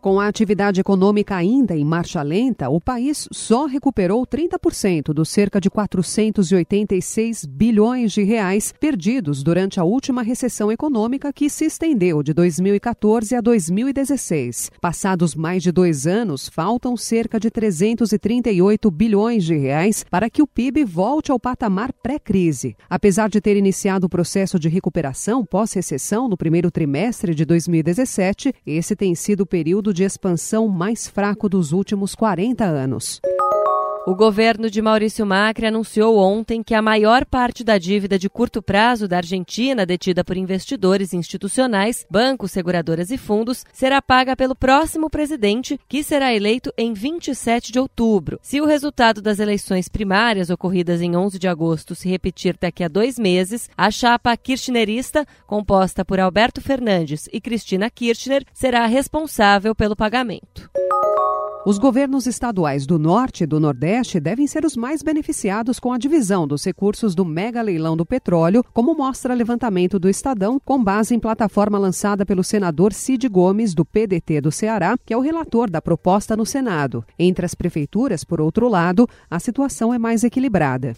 Com a atividade econômica ainda em marcha lenta, o país só recuperou 30% dos cerca de 486 bilhões de reais perdidos durante a última recessão econômica que se estendeu de 2014 a 2016. Passados mais de dois anos, faltam cerca de 338 bilhões de reais para que o PIB volte ao patamar pré-crise. Apesar de ter iniciado o processo de recuperação pós-recessão no primeiro trimestre de 2017, esse tem sido o período de expansão mais fraco dos últimos 40 anos. O governo de Maurício Macri anunciou ontem que a maior parte da dívida de curto prazo da Argentina, detida por investidores institucionais, bancos, seguradoras e fundos, será paga pelo próximo presidente, que será eleito em 27 de outubro. Se o resultado das eleições primárias ocorridas em 11 de agosto se repetir daqui a dois meses, a chapa kirchnerista, composta por Alberto Fernandes e Cristina Kirchner, será responsável pelo pagamento. Os governos estaduais do Norte e do Nordeste devem ser os mais beneficiados com a divisão dos recursos do mega leilão do petróleo, como mostra levantamento do Estadão, com base em plataforma lançada pelo senador Cid Gomes, do PDT do Ceará, que é o relator da proposta no Senado. Entre as prefeituras, por outro lado, a situação é mais equilibrada.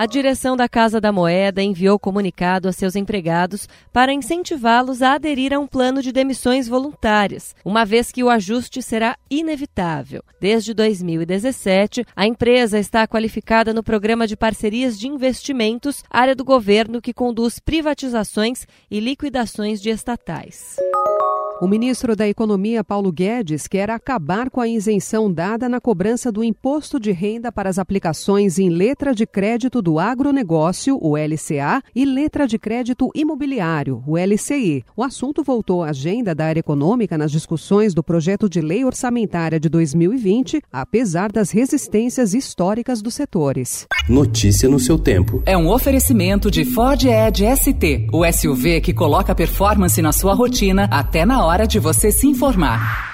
A direção da Casa da Moeda enviou comunicado a seus empregados para incentivá-los a aderir a um plano de demissões voluntárias, uma vez que o ajuste será inevitável. Desde 2017, a empresa está qualificada no programa de parcerias de investimentos, área do governo que conduz privatizações e liquidações de estatais. O ministro da Economia, Paulo Guedes, quer acabar com a isenção dada na cobrança do imposto de renda para as aplicações em letra de crédito do agronegócio, o LCA, e letra de crédito imobiliário, o LCI. O assunto voltou à agenda da área econômica nas discussões do projeto de lei orçamentária de 2020, apesar das resistências históricas dos setores. Notícia no seu tempo. É um oferecimento de Ford Edge ST, o SUV que coloca performance na sua rotina até na hora hora de você se informar.